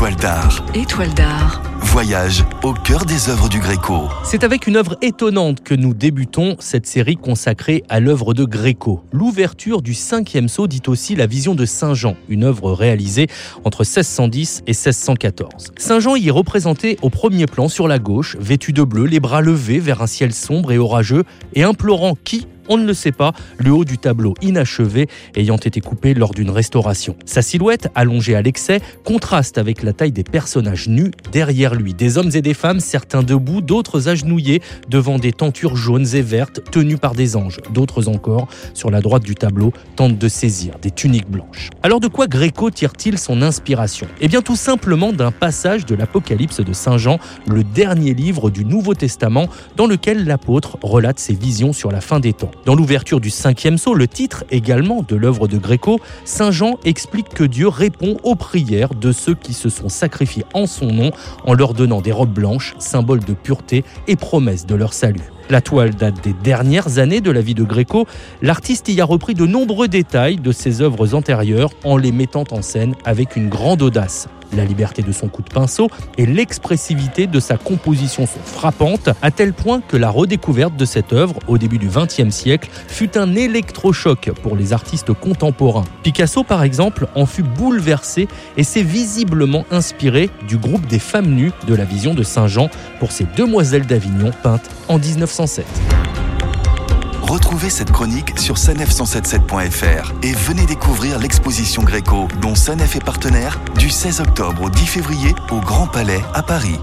Étoile d'art. Étoile d'art. Voyage au cœur des œuvres du Gréco. C'est avec une œuvre étonnante que nous débutons cette série consacrée à l'œuvre de Gréco. L'ouverture du cinquième sceau dit aussi la vision de Saint Jean, une œuvre réalisée entre 1610 et 1614. Saint Jean y est représenté au premier plan sur la gauche, vêtu de bleu, les bras levés vers un ciel sombre et orageux, et implorant qui? On ne le sait pas, le haut du tableau inachevé ayant été coupé lors d'une restauration. Sa silhouette, allongée à l'excès, contraste avec la taille des personnages nus derrière lui, des hommes et des femmes, certains debout, d'autres agenouillés devant des tentures jaunes et vertes tenues par des anges. D'autres encore, sur la droite du tableau, tentent de saisir des tuniques blanches. Alors de quoi Gréco tire-t-il son inspiration? Eh bien tout simplement d'un passage de l'Apocalypse de Saint Jean, le dernier livre du Nouveau Testament, dans lequel l'apôtre relate ses visions sur la fin des temps. Dans l'ouverture du cinquième sceau, le titre également de l'œuvre de Gréco, Saint Jean explique que Dieu répond aux prières de ceux qui se sont sacrifiés en son nom en leur donnant des robes blanches, symbole de pureté et promesse de leur salut. La toile date des dernières années de la vie de Gréco. L'artiste y a repris de nombreux détails de ses œuvres antérieures en les mettant en scène avec une grande audace. La liberté de son coup de pinceau et l'expressivité de sa composition sont frappantes, à tel point que la redécouverte de cette œuvre au début du XXe siècle fut un électrochoc pour les artistes contemporains. Picasso, par exemple, en fut bouleversé et s'est visiblement inspiré du groupe des femmes nues de la vision de Saint-Jean pour ses Demoiselles d'Avignon peintes en 1907. Retrouvez cette chronique sur sanef177.fr et venez découvrir l'exposition Gréco dont Sanef est partenaire du 16 octobre au 10 février au Grand Palais à Paris.